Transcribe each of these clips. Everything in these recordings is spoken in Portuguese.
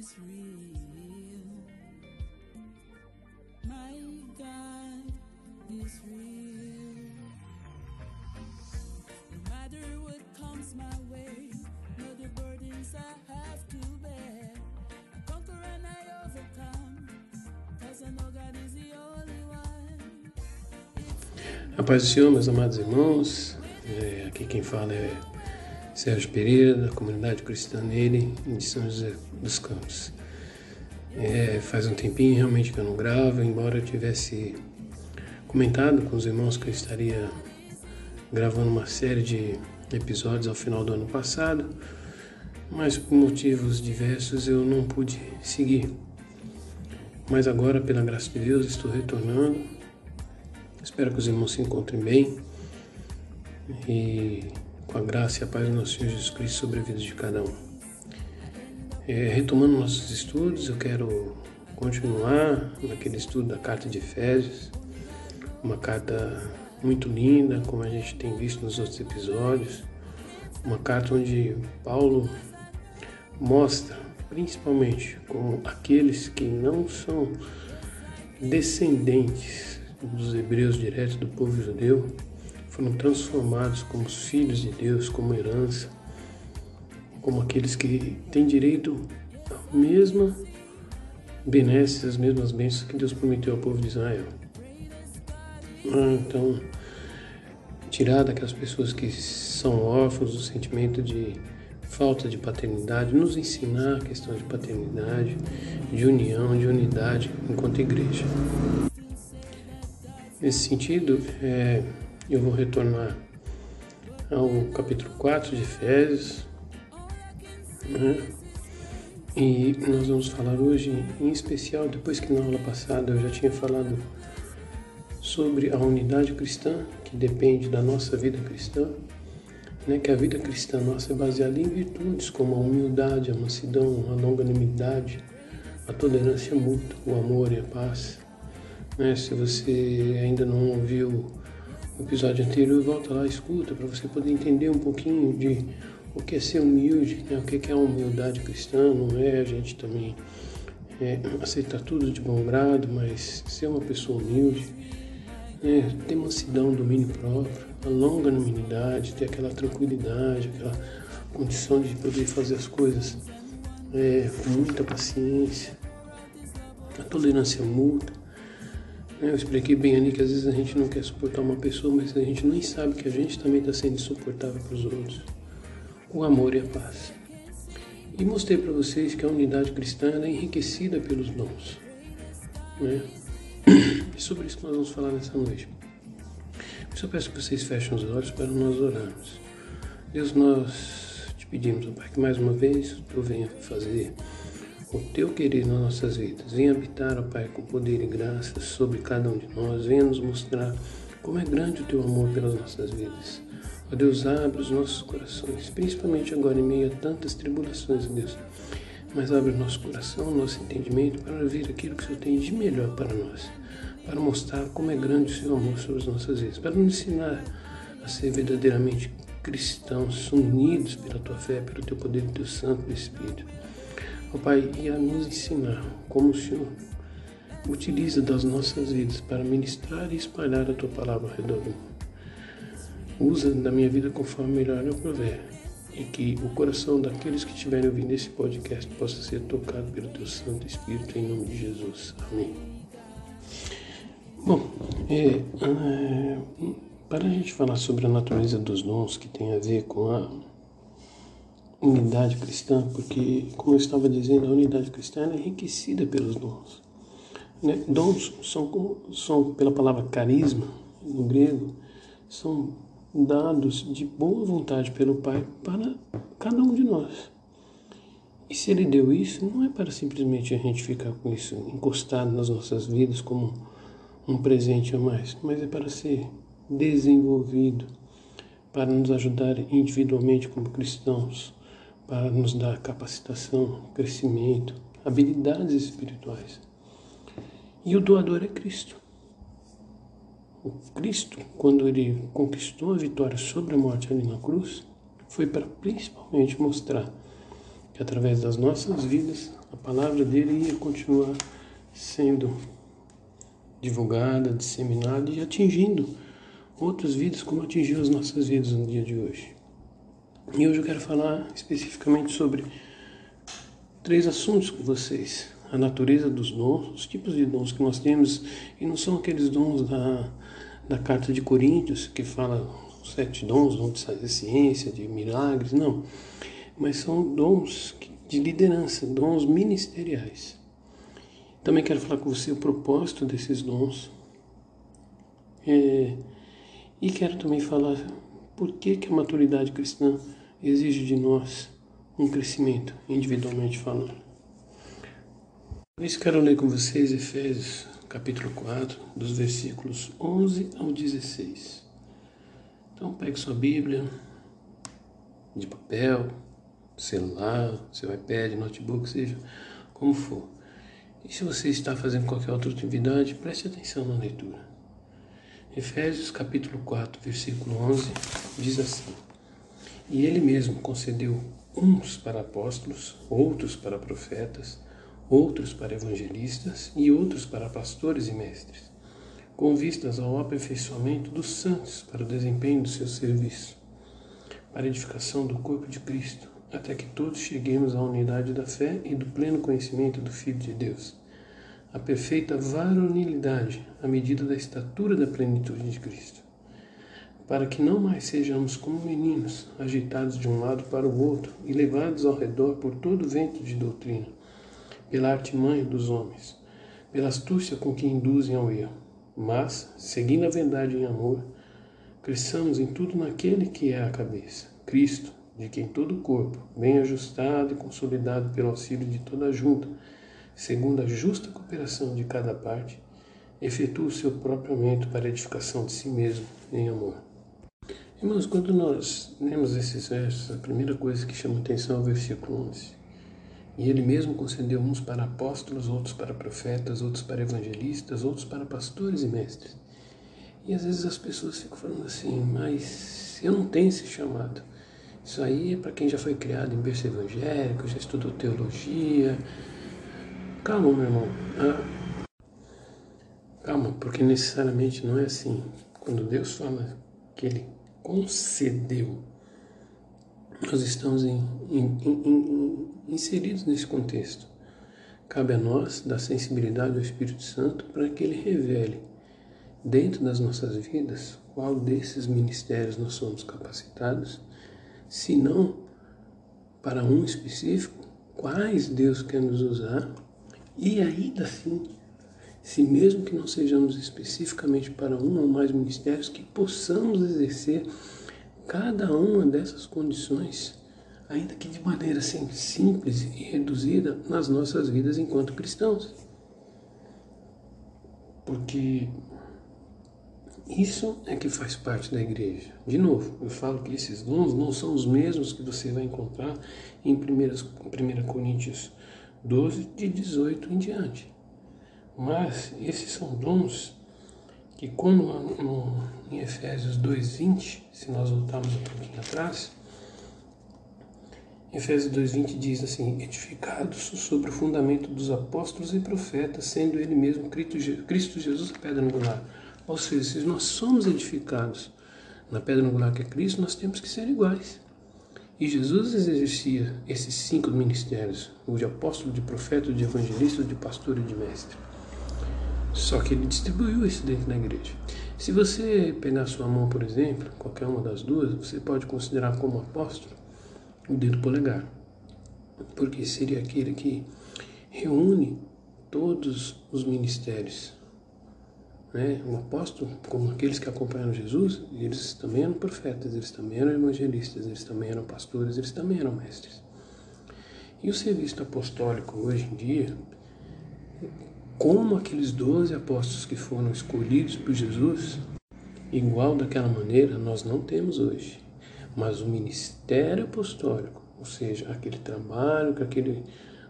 is real. My God is real. No matter what comes my way, no the burdens I have to bear. I conquer and I overcome, cause I know God is the only one. Do Senhor, meus amados irmãos, é, aqui quem fala é Sérgio Pereira, da comunidade cristã nele, em São José dos Campos. É, faz um tempinho realmente que eu não gravo, embora eu tivesse comentado com os irmãos que eu estaria gravando uma série de episódios ao final do ano passado, mas por motivos diversos eu não pude seguir. Mas agora, pela graça de Deus, estou retornando. Espero que os irmãos se encontrem bem e com a graça e a paz do nosso Senhor Jesus Cristo sobre a vida de cada um. É, retomando nossos estudos, eu quero continuar naquele estudo da carta de Efésios, uma carta muito linda, como a gente tem visto nos outros episódios, uma carta onde Paulo mostra, principalmente, como aqueles que não são descendentes dos hebreus diretos do povo judeu foram transformados como os filhos de Deus, como herança, como aqueles que têm direito à mesma benesses, as mesmas bênçãos que Deus prometeu ao povo de Israel. Ah, então, tirar daquelas pessoas que são órfãos o sentimento de falta de paternidade, nos ensinar a questão de paternidade, de união, de unidade enquanto igreja. Nesse sentido, é, eu vou retornar ao capítulo 4 de Efésios. Né? E nós vamos falar hoje, em especial, depois que na aula passada eu já tinha falado sobre a unidade cristã, que depende da nossa vida cristã, né? que a vida cristã nossa é baseada em virtudes como a humildade, a mansidão, a longanimidade, a tolerância mútua, o amor e a paz. Né? Se você ainda não ouviu o episódio anterior, volta lá, escuta, para você poder entender um pouquinho de o que é ser humilde, né? o que é a humildade cristã, não é a gente também é, aceitar tudo de bom grado, mas ser uma pessoa humilde, né? ter mansidão, domínio próprio, a longanimidade, ter aquela tranquilidade, aquela condição de poder fazer as coisas é, com muita paciência, a tolerância mútua, eu expliquei bem ali que às vezes a gente não quer suportar uma pessoa, mas a gente nem sabe que a gente também está sendo insuportável para os outros. O amor e a paz. E mostrei para vocês que a unidade cristã é enriquecida pelos dons. Né? E sobre isso que nós vamos falar nessa noite. Eu só peço que vocês fechem os olhos para nós orarmos. Deus, nós te pedimos, Pai, que mais uma vez tu venha fazer o teu querer nas nossas vidas. Venha habitar, ó Pai, com poder e graça sobre cada um de nós. Venha nos mostrar como é grande o teu amor pelas nossas vidas. Ó Deus, abre os nossos corações, principalmente agora em meio a tantas tribulações, Deus. Mas abre o nosso coração, nosso entendimento para ouvir aquilo que o Senhor tem de melhor para nós. Para mostrar como é grande o seu amor sobre as nossas vidas. Para nos ensinar a ser verdadeiramente cristãos, unidos pela tua fé, pelo teu poder do teu Santo Espírito. Ó Pai, e a nos ensinar como o Senhor utiliza das nossas vidas para ministrar e espalhar a Tua palavra ao redor do mundo. Usa da minha vida conforme melhor eu prover e que o coração daqueles que estiverem ouvindo esse podcast possa ser tocado pelo Teu Santo Espírito em nome de Jesus. Amém. Bom, é, é, para a gente falar sobre a natureza dos dons que tem a ver com a unidade cristã, porque, como eu estava dizendo, a unidade cristã é enriquecida pelos dons. Né? Dons são, são, pela palavra carisma, no grego, são dados de boa vontade pelo Pai para cada um de nós. E se Ele deu isso, não é para simplesmente a gente ficar com isso encostado nas nossas vidas como um presente a mais, mas é para ser desenvolvido, para nos ajudar individualmente como cristãos para nos dar capacitação, crescimento, habilidades espirituais. E o doador é Cristo. O Cristo, quando ele conquistou a vitória sobre a morte ali na cruz, foi para principalmente mostrar que através das nossas vidas a palavra dele ia continuar sendo divulgada, disseminada e atingindo outras vidas como atingiu as nossas vidas no dia de hoje. E hoje eu quero falar especificamente sobre três assuntos com vocês. A natureza dos dons, os tipos de dons que nós temos, e não são aqueles dons da, da carta de Coríntios, que fala sete dons, dons de ciência, de milagres, não. Mas são dons de liderança, dons ministeriais. Também quero falar com você o propósito desses dons. É, e quero também falar por que, que a maturidade cristã exige de nós um crescimento, individualmente falando. Por isso quero ler com vocês Efésios capítulo 4, dos versículos 11 ao 16. Então pegue sua Bíblia de papel, celular, seu iPad, notebook, seja como for. E se você está fazendo qualquer outra atividade, preste atenção na leitura. Efésios capítulo 4, versículo 11 diz assim: E ele mesmo concedeu uns para apóstolos, outros para profetas, outros para evangelistas e outros para pastores e mestres, com vistas ao aperfeiçoamento dos santos para o desempenho do seu serviço, para a edificação do corpo de Cristo até que todos cheguemos à unidade da fé e do pleno conhecimento do Filho de Deus, a perfeita varonilidade à medida da estatura da plenitude de Cristo, para que não mais sejamos como meninos, agitados de um lado para o outro e levados ao redor por todo vento de doutrina, pela artimanha dos homens, pela astúcia com que induzem ao erro, mas, seguindo a verdade em amor, cresçamos em tudo naquele que é a cabeça, Cristo de quem todo o corpo, bem ajustado e consolidado pelo auxílio de toda a junta, segundo a justa cooperação de cada parte, efetua o seu próprio aumento para a edificação de si mesmo em amor. Irmãos, quando nós lemos esses versos, a primeira coisa que chama atenção é o versículo 11. E ele mesmo concedeu uns para apóstolos, outros para profetas, outros para evangelistas, outros para pastores e mestres. E às vezes as pessoas ficam falando assim, mas eu não tenho esse chamado. Isso aí é para quem já foi criado em berço evangélico, já estudou teologia. Calma, meu irmão. Ah, calma, porque necessariamente não é assim. Quando Deus fala que Ele concedeu, nós estamos em, em, em, inseridos nesse contexto. Cabe a nós dar sensibilidade ao Espírito Santo para que Ele revele dentro das nossas vidas qual desses ministérios nós somos capacitados se não para um específico, quais Deus quer nos usar, e ainda assim, se mesmo que não sejamos especificamente para um ou mais ministérios, que possamos exercer cada uma dessas condições, ainda que de maneira assim, simples e reduzida, nas nossas vidas enquanto cristãos. Porque isso é que faz parte da igreja. De novo, eu falo que esses dons não são os mesmos que você vai encontrar em 1 Coríntios 12, de 18 em diante. Mas esses são dons que, como em Efésios 2,20, se nós voltarmos um pouquinho atrás, Efésios 2,20 diz assim: Edificados sobre o fundamento dos apóstolos e profetas, sendo ele mesmo Cristo Jesus a pedra angular ou seja, se nós somos edificados na pedra angular que é Cristo, nós temos que ser iguais. E Jesus exercia esses cinco ministérios, o de apóstolo, de profeta, de evangelista, de pastor e de mestre. Só que ele distribuiu isso dentro da igreja. Se você pegar sua mão, por exemplo, qualquer uma das duas, você pode considerar como apóstolo o dedo polegar, porque seria aquele que reúne todos os ministérios né, um apóstolo, como aqueles que acompanharam Jesus, eles também eram profetas, eles também eram evangelistas, eles também eram pastores, eles também eram mestres. E o serviço apostólico hoje em dia, como aqueles doze apóstolos que foram escolhidos por Jesus, igual daquela maneira nós não temos hoje. Mas o ministério apostólico, ou seja, aquele trabalho que aquele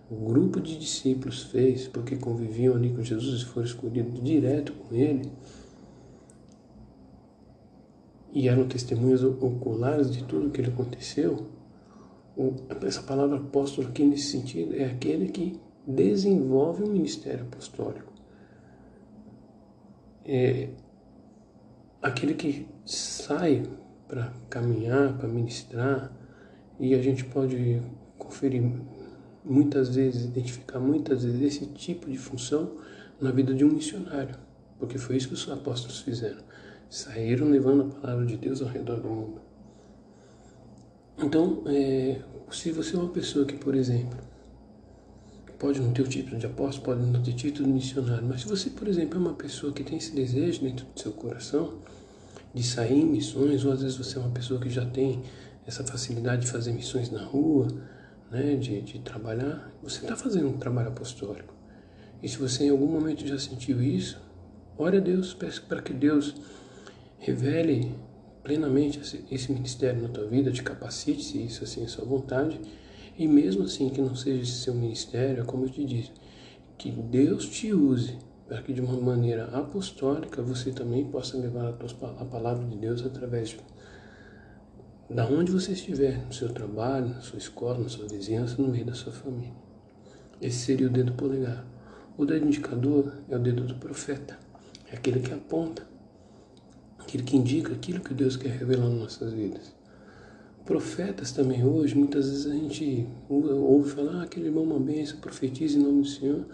grupo de discípulos fez, porque conviviam ali com Jesus e foram escolhidos direto com ele, e eram testemunhas oculares de tudo que ele aconteceu, essa palavra apóstolo aqui nesse sentido é aquele que desenvolve o ministério apostólico. É aquele que sai para caminhar, para ministrar, e a gente pode conferir muitas vezes, identificar muitas vezes esse tipo de função na vida de um missionário, porque foi isso que os apóstolos fizeram. Saíram levando a palavra de Deus ao redor do mundo. Então, é, se você é uma pessoa que, por exemplo, pode não ter o título de apóstolo, pode não ter título de missionário, mas se você, por exemplo, é uma pessoa que tem esse desejo dentro do seu coração de sair em missões, ou às vezes você é uma pessoa que já tem essa facilidade de fazer missões na rua, né, de, de trabalhar, você está fazendo um trabalho apostólico. E se você em algum momento já sentiu isso, ore a Deus, peça para que Deus revele plenamente esse, esse ministério na tua vida, te capacite, se isso assim é sua vontade, e mesmo assim que não seja esse seu ministério, é como eu te disse, que Deus te use para que de uma maneira apostólica você também possa levar a, palavra de Deus através de da onde você estiver, no seu trabalho, na sua escola, na sua vizinhança, no meio da sua família. Esse seria o dedo polegar. O dedo indicador é o dedo do profeta, é aquele que aponta, aquele que indica aquilo que Deus quer revelar nas nossas vidas. Profetas também hoje, muitas vezes a gente ouve falar, ah, aquele irmão uma bênção, profetiza em nome do Senhor.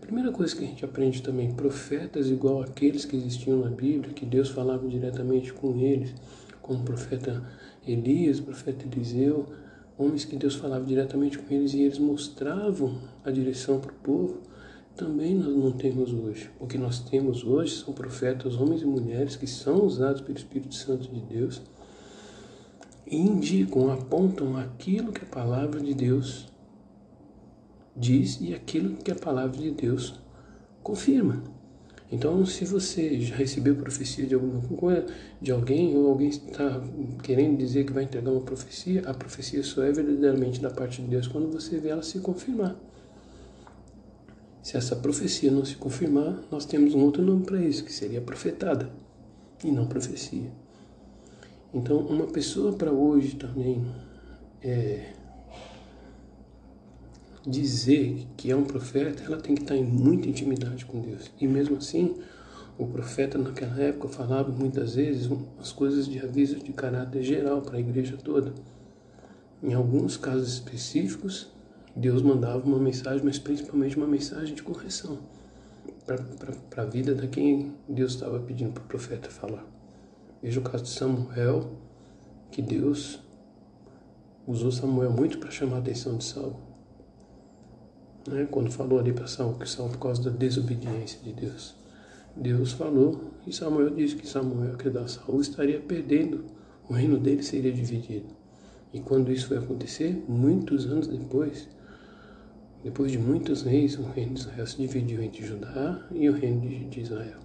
Primeira coisa que a gente aprende também, profetas igual aqueles que existiam na Bíblia, que Deus falava diretamente com eles, como o profeta Elias, o profeta Eliseu, homens que Deus falava diretamente com eles e eles mostravam a direção para o povo, também nós não temos hoje. O que nós temos hoje são profetas, homens e mulheres que são usados pelo Espírito Santo de Deus indicam, apontam aquilo que a palavra de Deus diz e aquilo que a palavra de Deus confirma. Então, se você já recebeu profecia de alguma coisa, de alguém, ou alguém está querendo dizer que vai entregar uma profecia, a profecia só é verdadeiramente da parte de Deus quando você vê ela se confirmar. Se essa profecia não se confirmar, nós temos um outro nome para isso, que seria profetada, e não profecia. Então, uma pessoa para hoje também é, dizer que é um profeta, ela tem que estar em muita intimidade com Deus. E mesmo assim, o profeta naquela época falava muitas vezes as coisas de aviso de caráter geral para a igreja toda. Em alguns casos específicos, Deus mandava uma mensagem, mas principalmente uma mensagem de correção para a vida da quem Deus estava pedindo para o profeta falar. Veja o caso de Samuel, que Deus usou Samuel muito para chamar a atenção de Saul né, quando falou ali para Saul que Saul por causa da desobediência de Deus. Deus falou e Samuel disse que Samuel, que da Saul, estaria perdendo, o reino dele seria dividido. E quando isso foi acontecer, muitos anos depois, depois de muitos reis, o reino de Israel se dividiu entre Judá e o reino de, de Israel.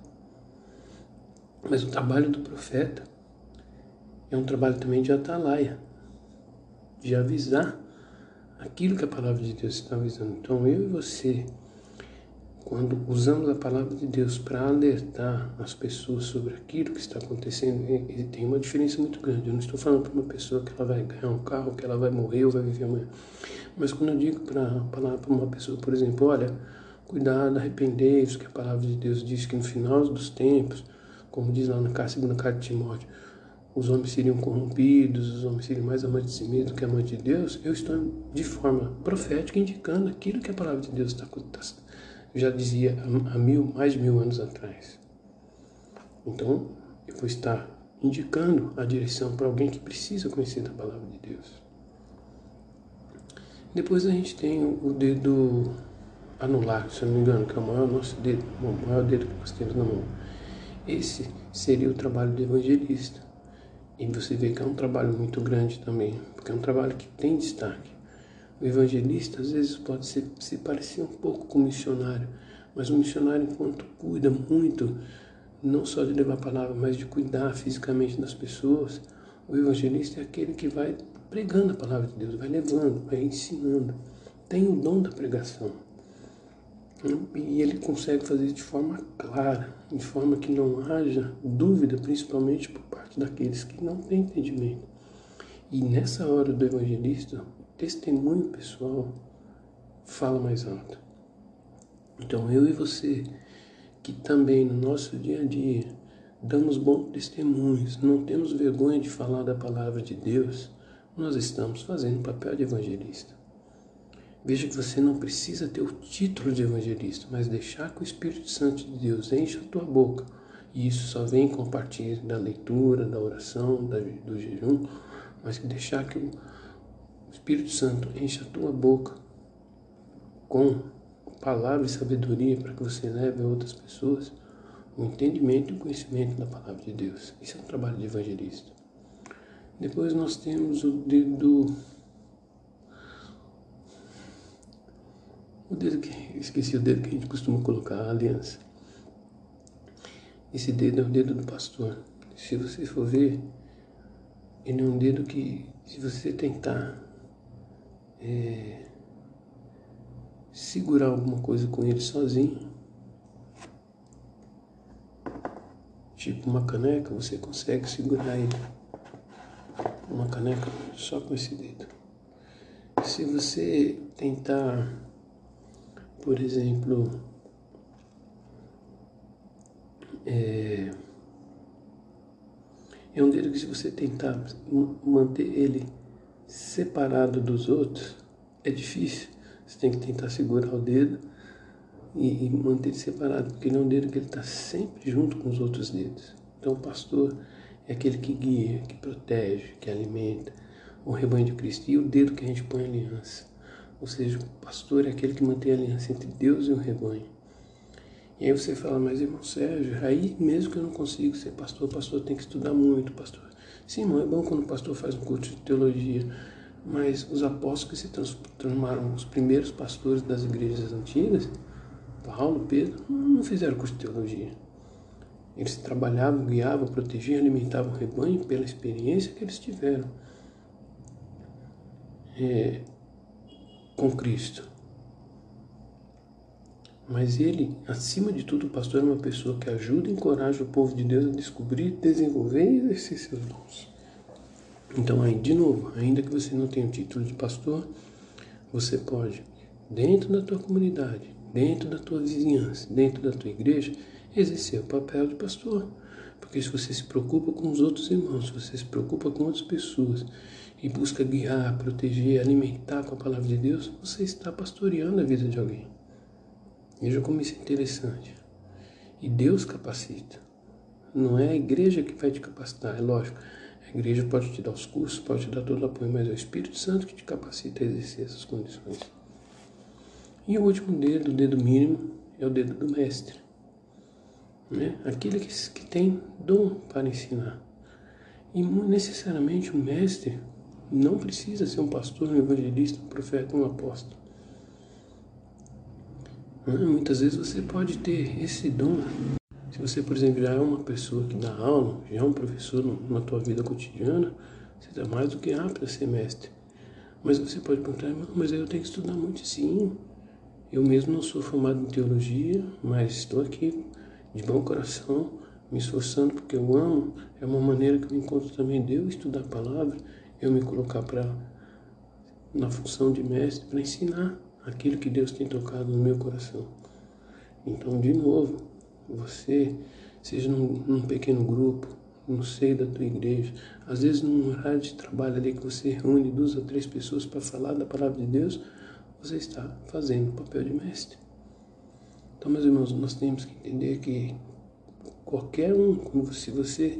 Mas o trabalho do profeta é um trabalho também de atalaia, de avisar aquilo que a palavra de Deus está avisando. Então, eu e você, quando usamos a palavra de Deus para alertar as pessoas sobre aquilo que está acontecendo, ele tem uma diferença muito grande. Eu não estou falando para uma pessoa que ela vai ganhar um carro, que ela vai morrer ou vai viver amanhã. Mas quando eu digo para falar para uma pessoa, por exemplo, olha, cuidado, arrepender-se, que a palavra de Deus diz que no final dos tempos, como diz lá na segunda carta de Timóteo, os homens seriam corrompidos, os homens seriam mais amantes de si mesmo que amantes de Deus, eu estou de forma profética indicando aquilo que a palavra de Deus está já dizia há mil, mais de mil anos atrás. Então, eu vou estar indicando a direção para alguém que precisa conhecer da palavra de Deus. Depois a gente tem o dedo anular, se eu não me engano, que é o maior nosso dedo, o maior dedo que nós temos na mão. Esse seria o trabalho do evangelista. E você vê que é um trabalho muito grande também, porque é um trabalho que tem destaque. O evangelista às vezes pode se, se parecer um pouco com o missionário, mas o missionário, enquanto cuida muito, não só de levar a palavra, mas de cuidar fisicamente das pessoas, o evangelista é aquele que vai pregando a palavra de Deus, vai levando, vai ensinando. Tem o dom da pregação. E ele consegue fazer de forma clara, de forma que não haja dúvida, principalmente por parte daqueles que não têm entendimento. E nessa hora do evangelista, testemunho pessoal fala mais alto. Então eu e você, que também no nosso dia a dia damos bons testemunhos, não temos vergonha de falar da palavra de Deus, nós estamos fazendo o papel de evangelista. Veja que você não precisa ter o título de evangelista, mas deixar que o Espírito Santo de Deus encha a tua boca. E isso só vem com a partir da leitura, da oração, do jejum, mas que deixar que o Espírito Santo encha a tua boca com palavra e sabedoria para que você leve a outras pessoas o entendimento e o conhecimento da palavra de Deus. Isso é um trabalho de evangelista. Depois nós temos o dedo o dedo que esqueci o dedo que a gente costuma colocar a aliança. Esse dedo é o dedo do pastor. Se você for ver, ele é um dedo que, se você tentar é, segurar alguma coisa com ele sozinho, tipo uma caneca, você consegue segurar ele. Uma caneca só com esse dedo. Se você tentar, por exemplo, é, é um dedo que se você tentar manter ele separado dos outros, é difícil. Você tem que tentar segurar o dedo e, e manter ele separado, porque ele é um dedo que ele está sempre junto com os outros dedos. Então, o pastor é aquele que guia, que protege, que alimenta o rebanho de Cristo. E o dedo que a gente põe aliança. Ou seja, o pastor é aquele que mantém a aliança entre Deus e o rebanho. E aí você fala, mas irmão Sérgio, aí mesmo que eu não consiga ser pastor, o pastor tem que estudar muito, pastor. Sim, irmão, é bom quando o pastor faz um curso de teologia, mas os apóstolos que se transformaram os primeiros pastores das igrejas antigas, Paulo, Pedro, não fizeram curso de teologia. Eles trabalhavam, guiavam, protegiam, alimentavam o rebanho pela experiência que eles tiveram é, com Cristo. Mas ele, acima de tudo, o pastor é uma pessoa que ajuda e encoraja o povo de Deus a descobrir, desenvolver e exercer seus dons. Então, aí, de novo, ainda que você não tenha o título de pastor, você pode, dentro da tua comunidade, dentro da tua vizinhança, dentro da tua igreja, exercer o papel de pastor. Porque se você se preocupa com os outros irmãos, se você se preocupa com outras pessoas e busca guiar, proteger, alimentar com a palavra de Deus, você está pastoreando a vida de alguém. Veja como isso é interessante. E Deus capacita. Não é a igreja que vai te capacitar, é lógico. A igreja pode te dar os cursos, pode te dar todo o apoio, mas é o Espírito Santo que te capacita a exercer essas condições. E o último dedo, o dedo mínimo, é o dedo do mestre. Né? Aquele que, que tem dom para ensinar. E necessariamente o mestre não precisa ser um pastor, um evangelista, um profeta, um apóstolo. Né? Muitas vezes você pode ter esse dom. Se você, por exemplo, já é uma pessoa que dá aula, já é um professor na tua vida cotidiana, você está mais do que apto a ser mestre. Mas você pode perguntar, mas eu tenho que estudar muito sim. Eu mesmo não sou formado em teologia, mas estou aqui de bom coração, me esforçando porque eu amo. É uma maneira que eu encontro também de eu estudar a palavra, eu me colocar para na função de mestre para ensinar aquilo que Deus tem tocado no meu coração. Então, de novo, você, seja num, num pequeno grupo, no seio da tua igreja, às vezes num horário de trabalho ali que você reúne duas ou três pessoas para falar da palavra de Deus, você está fazendo o papel de mestre. Então, meus irmãos, nós temos que entender que qualquer um, como se você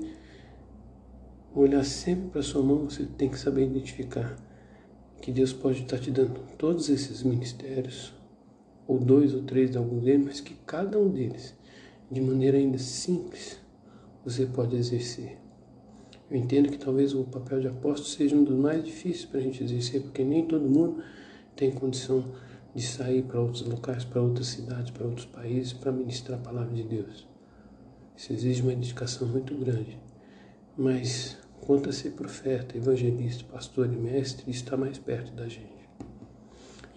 olhar sempre para sua mão, você tem que saber identificar que Deus pode estar te dando todos esses ministérios, ou dois ou três de algum deles, mas que cada um deles, de maneira ainda simples, você pode exercer. Eu entendo que talvez o papel de apóstolo seja um dos mais difíceis para a gente exercer, porque nem todo mundo tem condição de sair para outros locais, para outras cidades, para outros países, para ministrar a palavra de Deus. Isso exige uma dedicação muito grande. Mas ser profeta, evangelista, pastor e mestre, está mais perto da gente.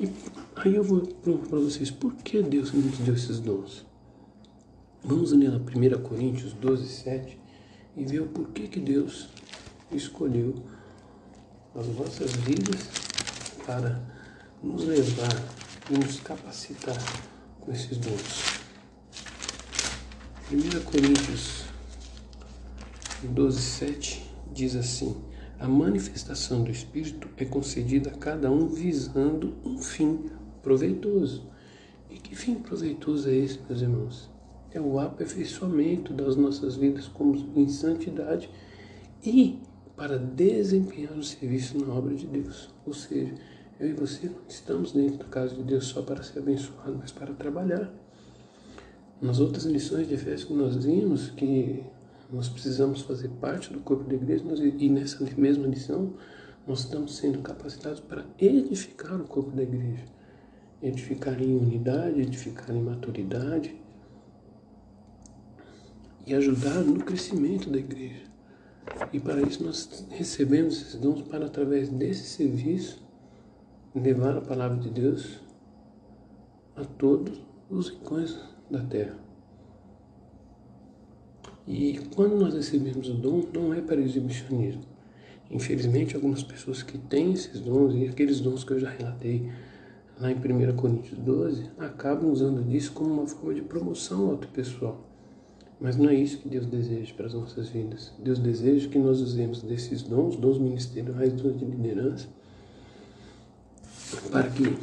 E aí eu vou para vocês, por que Deus nos deu esses dons? Vamos ler na 1 Coríntios 12, 7 e ver o porquê que Deus escolheu as nossas vidas para nos levar e nos capacitar com esses dons. 1 Coríntios 12, 7 diz assim: A manifestação do Espírito é concedida a cada um visando um fim proveitoso. E que fim proveitoso é esse, meus irmãos? É o aperfeiçoamento das nossas vidas como em santidade e para desempenhar o serviço na obra de Deus. Ou seja, eu e você não estamos dentro da casa de Deus só para ser abençoado, mas para trabalhar. Nas outras lições de Efésios que nós vimos que nós precisamos fazer parte do corpo da igreja e nessa mesma lição nós estamos sendo capacitados para edificar o corpo da igreja. Edificar em unidade, edificar em maturidade e ajudar no crescimento da igreja. E para isso nós recebemos esses dons para através desse serviço levar a palavra de Deus a todos os rincões da terra. E quando nós recebemos o dom, não é para exibicionismo. Infelizmente, algumas pessoas que têm esses dons, e aqueles dons que eu já relatei lá em 1 Coríntios 12, acabam usando disso como uma forma de promoção ao pessoal. Mas não é isso que Deus deseja para as nossas vidas. Deus deseja que nós usemos desses dons, dons ministeriais, dons de liderança, para que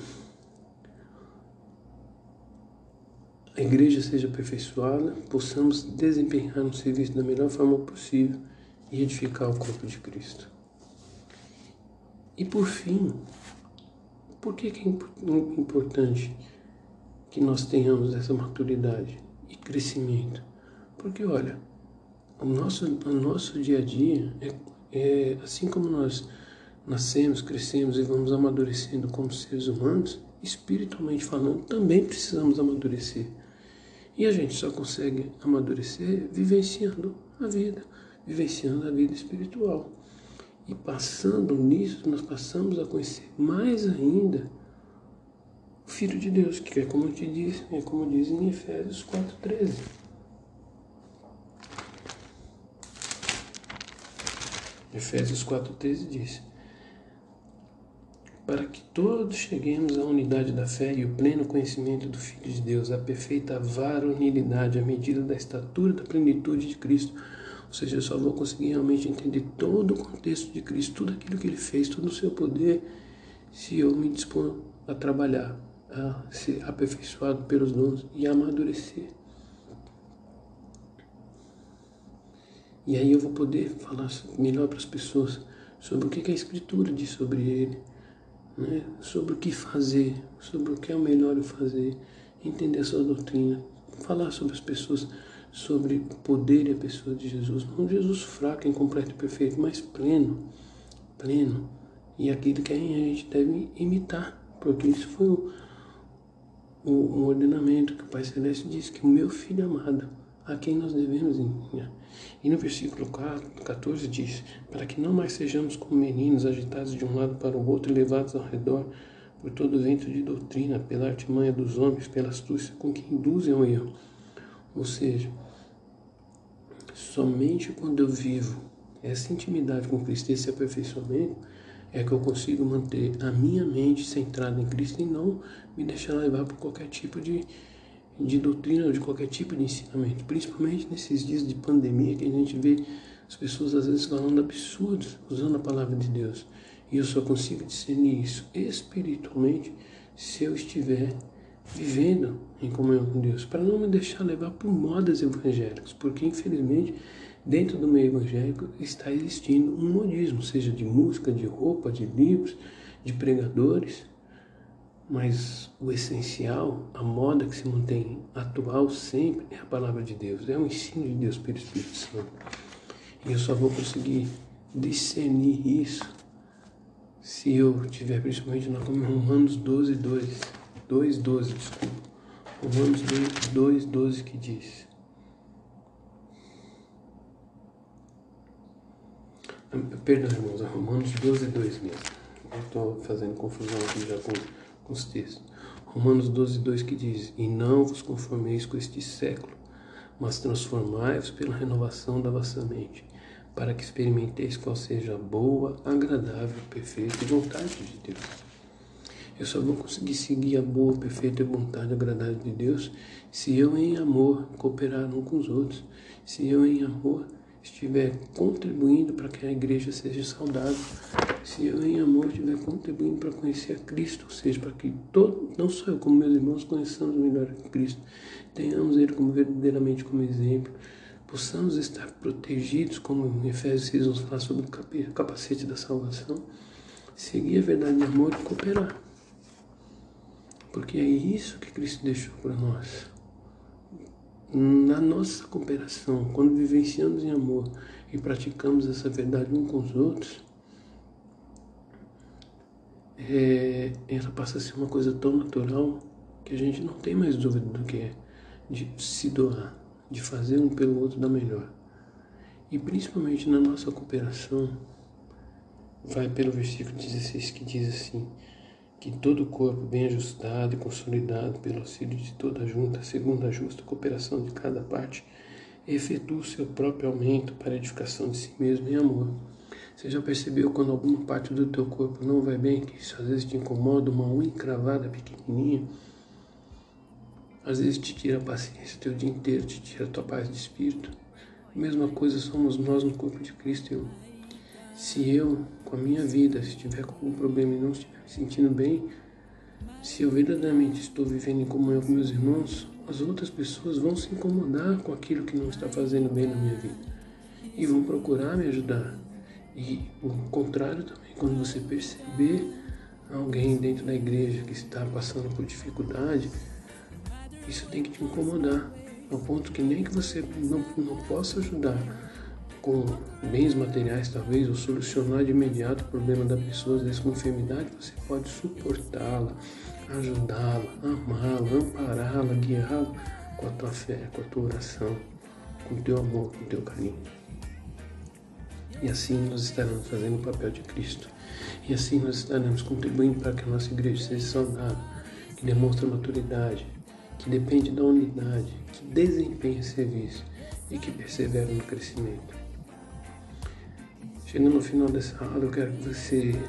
a igreja seja aperfeiçoada, possamos desempenhar um serviço da melhor forma possível e edificar o corpo de Cristo. E por fim, por que, que é importante que nós tenhamos essa maturidade e crescimento? Porque, olha, o nosso, o nosso dia a dia é, é assim como nós nascemos, crescemos e vamos amadurecendo como seres humanos, espiritualmente falando, também precisamos amadurecer. E a gente só consegue amadurecer vivenciando a vida, vivenciando a vida espiritual. E passando nisso, nós passamos a conhecer mais ainda o Filho de Deus, que é como eu te disse, é como diz em Efésios 4,13. Efésios 4,13 diz: para que todos cheguemos à unidade da fé e o pleno conhecimento do Filho de Deus, à perfeita varonilidade, à medida da estatura da plenitude de Cristo. Ou seja, eu só vou conseguir realmente entender todo o contexto de Cristo, tudo aquilo que ele fez, todo o seu poder, se eu me dispor a trabalhar, a ser aperfeiçoado pelos dons e a amadurecer. E aí eu vou poder falar melhor para as pessoas sobre o que a Escritura diz sobre ele né, sobre o que fazer, sobre o que é o melhor fazer, entender a sua doutrina, falar sobre as pessoas, sobre o poder e a pessoa de Jesus. Não Jesus fraco, incompleto e perfeito, mas pleno, pleno. E aquilo que a gente deve imitar, porque isso foi o, o, o ordenamento que o Pai Celeste disse, que o meu filho amado, a quem nós devemos ensinar. E no versículo 14 diz: Para que não mais sejamos como meninos agitados de um lado para o outro e levados ao redor por todo o vento de doutrina, pela artimanha dos homens, pela astúcia com que induzem ao erro. Ou seja, somente quando eu vivo essa intimidade com Cristo, esse aperfeiçoamento, é que eu consigo manter a minha mente centrada em Cristo e não me deixar levar por qualquer tipo de de doutrina ou de qualquer tipo de ensinamento, principalmente nesses dias de pandemia que a gente vê as pessoas às vezes falando absurdos, usando a palavra de Deus. E eu só consigo discernir isso espiritualmente se eu estiver vivendo em comunhão com Deus, para não me deixar levar por modas evangélicas, porque infelizmente dentro do meio evangélico está existindo um modismo, seja de música, de roupa, de livros, de pregadores, mas o essencial, a moda que se mantém atual sempre é a palavra de Deus, é o ensino de Deus pelo Espírito Santo. E eu só vou conseguir discernir isso se eu tiver principalmente na Romanos 12, 2, 2, 12, desculpa. Romanos 2, 12 que diz. Perdão, irmãos, é Romanos 12, 2 mesmo. Eu estou fazendo confusão aqui já com os textos. Romanos 12, 2 que diz: E não vos conformeis com este século, mas transformai-vos pela renovação da vossa mente, para que experimenteis qual seja a boa, agradável, perfeita vontade de Deus. Eu só vou conseguir seguir a boa, perfeita vontade agradável de Deus se eu, em amor, cooperar um com os outros. Se eu, em amor, estiver contribuindo para que a igreja seja saudável. Se eu, em amor, estiver contribuindo para conhecer a Cristo, ou seja, para que todo, não só eu, como meus irmãos, conheçamos melhor a Cristo, tenhamos Ele como verdadeiramente como exemplo, possamos estar protegidos, como em Efésios 6 nos fala sobre o capacete da salvação, seguir a verdade de amor e cooperar. Porque é isso que Cristo deixou para nós. Na nossa cooperação, quando vivenciamos em amor e praticamos essa verdade uns com os outros, é, ela passa a ser uma coisa tão natural que a gente não tem mais dúvida do que é de se doar, de fazer um pelo outro da melhor. E principalmente na nossa cooperação, vai pelo versículo 16 que diz assim: que todo o corpo bem ajustado e consolidado pelo auxílio de toda a junta, segundo a justa cooperação de cada parte, efetua o seu próprio aumento para a edificação de si mesmo em amor. Você já percebeu quando alguma parte do teu corpo não vai bem, que isso às vezes te incomoda, uma unha encravada pequenininha, às vezes te tira a paciência teu dia inteiro, te tira a tua paz de espírito. A mesma coisa somos nós no corpo de Cristo. Eu, se eu, com a minha vida, se tiver algum problema e não estiver sentindo bem, se eu verdadeiramente estou vivendo em comunhão com meus irmãos, as outras pessoas vão se incomodar com aquilo que não está fazendo bem na minha vida e vão procurar me ajudar. E o contrário também, quando você perceber alguém dentro da igreja que está passando por dificuldade, isso tem que te incomodar, ao ponto que nem que você não, não possa ajudar, com bens materiais, talvez, ou solucionar de imediato o problema da pessoa, com enfermidade, você pode suportá-la, ajudá-la, amá-la, ampará-la, guiá-la com a tua fé, com a tua oração, com o teu amor, com o teu carinho. E assim nós estaremos fazendo o papel de Cristo. E assim nós estaremos contribuindo para que a nossa igreja seja saudável, que demonstre maturidade, que depende da unidade, que desempenhe serviço e que persevera no crescimento. Chegando no final dessa aula, eu quero que você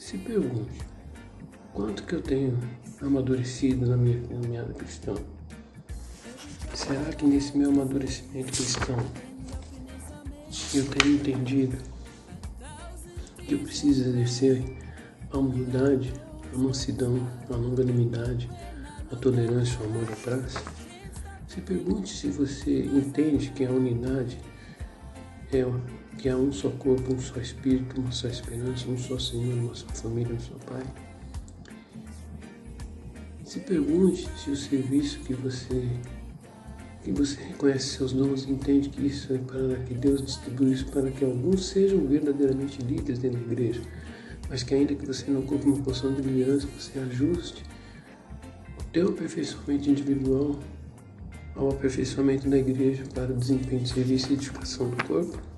se pergunte: quanto que eu tenho amadurecido na minha caminhada cristã? Será que nesse meu amadurecimento cristão eu tenho entendido que eu preciso exercer a humildade, a mansidão, a longanimidade, a tolerância, o amor e a praça? Se pergunte se você entende que a unidade é que há um só corpo, um só espírito, uma só esperança, um só Senhor, uma só família, um só Pai. Se pergunte se o serviço que você que você reconhece seus dons entende que isso é para que Deus distribui isso para que alguns sejam verdadeiramente líderes dentro da igreja, mas que ainda que você não ocupe uma posição de liderança, você ajuste o teu aperfeiçoamento individual ao aperfeiçoamento da igreja para o desempenho de serviço e edificação do corpo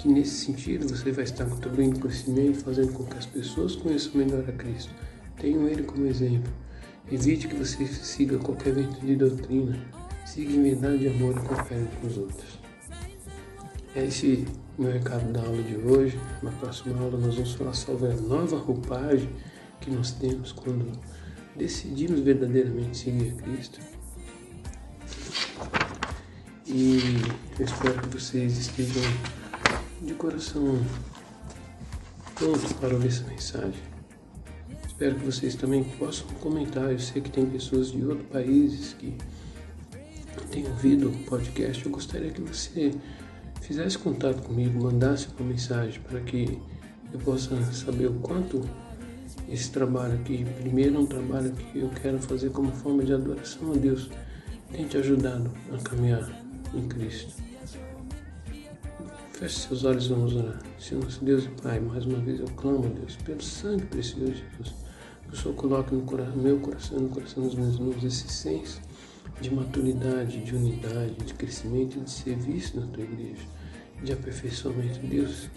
que nesse sentido você vai estar contribuindo com o crescimento, fazendo com que as pessoas conheçam melhor a Cristo. Tenham Ele como exemplo. Evite que você siga qualquer vento de doutrina. Siga em verdade de amor e coopere com os outros. É esse o meu recado da aula de hoje. Na próxima aula nós vamos falar sobre a nova roupagem que nós temos quando decidimos verdadeiramente seguir a Cristo. E eu espero que vocês estejam de coração pronto para ouvir essa mensagem. Espero que vocês também possam comentar. Eu sei que tem pessoas de outros países que têm ouvido o podcast. Eu gostaria que você fizesse contato comigo, mandasse uma mensagem para que eu possa saber o quanto esse trabalho aqui, primeiro é um trabalho que eu quero fazer como forma de adoração a Deus, tem te ajudado a caminhar em Cristo. Feche seus olhos e vamos orar. Senhor Deus e Pai, mais uma vez eu clamo, Deus, pelo sangue precioso de Jesus. Que o Senhor coloque no, meu coração no coração dos meus irmãos esse senso de maturidade, de unidade, de crescimento e de serviço na tua igreja, de aperfeiçoamento. Deus,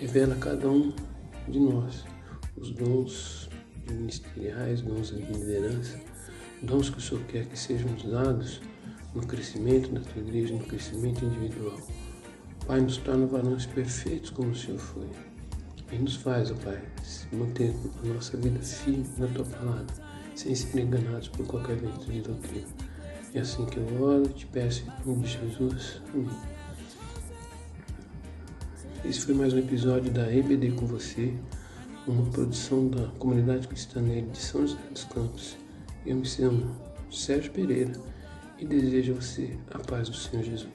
revela a cada um de nós os dons ministeriais, dons de liderança, dons que o Senhor quer que sejam usados no crescimento da tua igreja, no crescimento individual. Pai, nos torna varões perfeitos como o Senhor foi. E nos faz, ó Pai, manter a nossa vida firme na Tua palavra, sem ser enganados por qualquer vento de doutrina. É assim que eu oro te peço em nome de Jesus. Amém. Esse foi mais um episódio da EBD com você, uma produção da comunidade cristã de São José dos Campos. Eu me chamo Sérgio Pereira e desejo a você a paz do Senhor Jesus.